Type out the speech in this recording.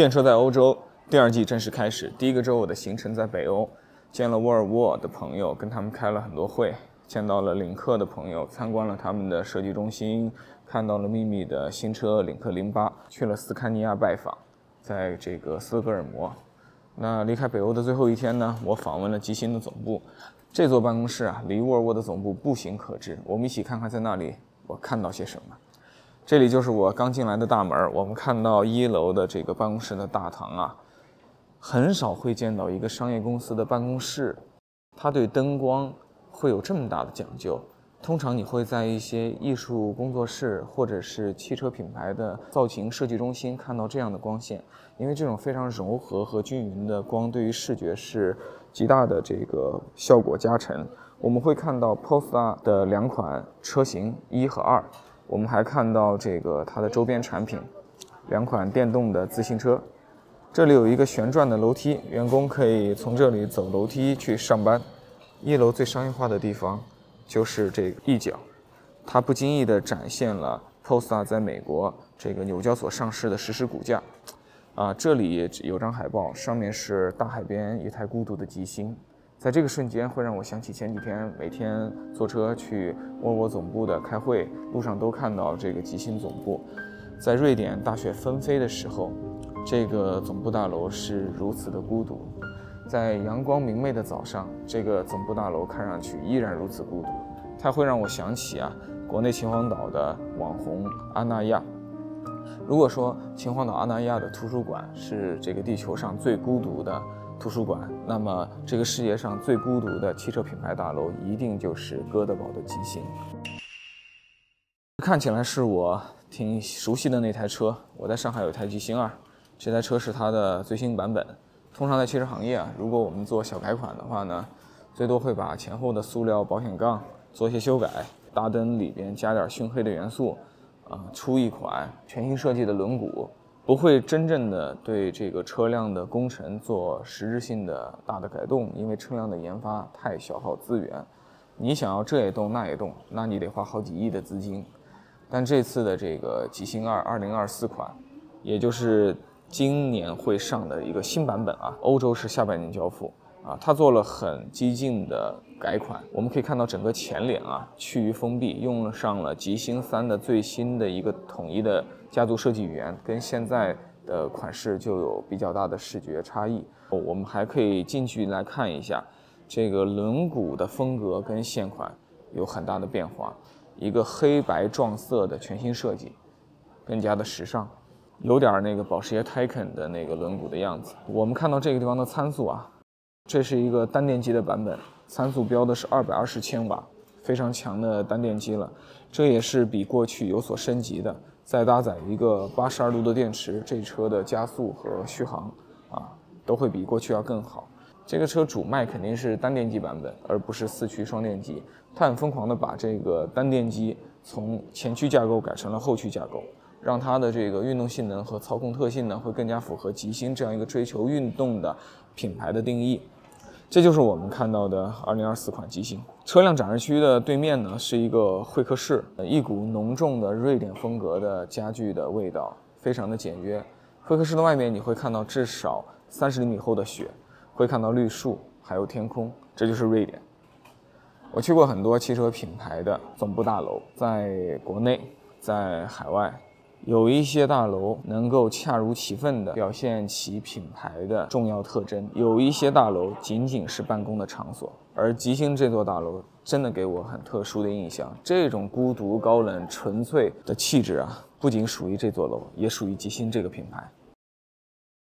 电车在欧洲第二季正式开始。第一个周我的行程在北欧，见了沃尔沃的朋友，跟他们开了很多会，见到了领克的朋友，参观了他们的设计中心，看到了秘密的新车领克零八，去了斯堪尼亚拜访，在这个斯德哥尔摩。那离开北欧的最后一天呢，我访问了极星的总部。这座办公室啊，离沃尔沃的总部步行可至。我们一起看看在那里我看到些什么。这里就是我刚进来的大门。我们看到一楼的这个办公室的大堂啊，很少会见到一个商业公司的办公室，它对灯光会有这么大的讲究。通常你会在一些艺术工作室或者是汽车品牌的造型设计中心看到这样的光线，因为这种非常柔和和均匀的光对于视觉是极大的这个效果加成。我们会看到 Polestar 的两款车型一和二，我们还看到这个它的周边产品，两款电动的自行车。这里有一个旋转的楼梯，员工可以从这里走楼梯去上班。一楼最商业化的地方。就是这一角，它不经意地展现了 Posta 在美国这个纽交所上市的实时股价。啊，这里有张海报，上面是大海边一台孤独的吉星。在这个瞬间，会让我想起前几天每天坐车去沃尔沃总部的开会，路上都看到这个极星总部。在瑞典大雪纷飞的时候，这个总部大楼是如此的孤独。在阳光明媚的早上，这个总部大楼看上去依然如此孤独。它会让我想起啊，国内秦皇岛的网红阿那亚。如果说秦皇岛阿那亚的图书馆是这个地球上最孤独的图书馆，那么这个世界上最孤独的汽车品牌大楼一定就是哥德堡的极星。看起来是我挺熟悉的那台车，我在上海有一台极星二，这台车是它的最新版本。通常在汽车行业啊，如果我们做小改款的话呢，最多会把前后的塑料保险杠做一些修改，大灯里边加点熏黑的元素，啊，出一款全新设计的轮毂，不会真正的对这个车辆的工程做实质性的大的改动，因为车辆的研发太消耗资源。你想要这也动那也动，那你得花好几亿的资金。但这次的这个极星二二零二四款，也就是。今年会上的一个新版本啊，欧洲是下半年交付啊，它做了很激进的改款。我们可以看到整个前脸啊趋于封闭，用上了极星三的最新的一个统一的家族设计语言，跟现在的款式就有比较大的视觉差异。我们还可以近距离来看一下，这个轮毂的风格跟现款有很大的变化，一个黑白撞色的全新设计，更加的时尚。有点那个保时捷 Taycan 的那个轮毂的样子。我们看到这个地方的参数啊，这是一个单电机的版本，参数标的是二百二十千瓦，非常强的单电机了。这也是比过去有所升级的，再搭载一个八十二度的电池，这车的加速和续航啊都会比过去要更好。这个车主卖肯定是单电机版本，而不是四驱双电机。它很疯狂的把这个单电机从前驱架构改成了后驱架构。让它的这个运动性能和操控特性呢，会更加符合极星这样一个追求运动的品牌的定义。这就是我们看到的2024款极星。车辆展示区的对面呢，是一个会客室，一股浓重的瑞典风格的家具的味道，非常的简约。会客室的外面你会看到至少三十厘米厚的雪，会看到绿树，还有天空，这就是瑞典。我去过很多汽车品牌的总部大楼，在国内，在海外。有一些大楼能够恰如其分地表现其品牌的重要特征，有一些大楼仅仅是办公的场所。而吉星这座大楼真的给我很特殊的印象，这种孤独、高冷、纯粹的气质啊，不仅属于这座楼，也属于吉星这个品牌。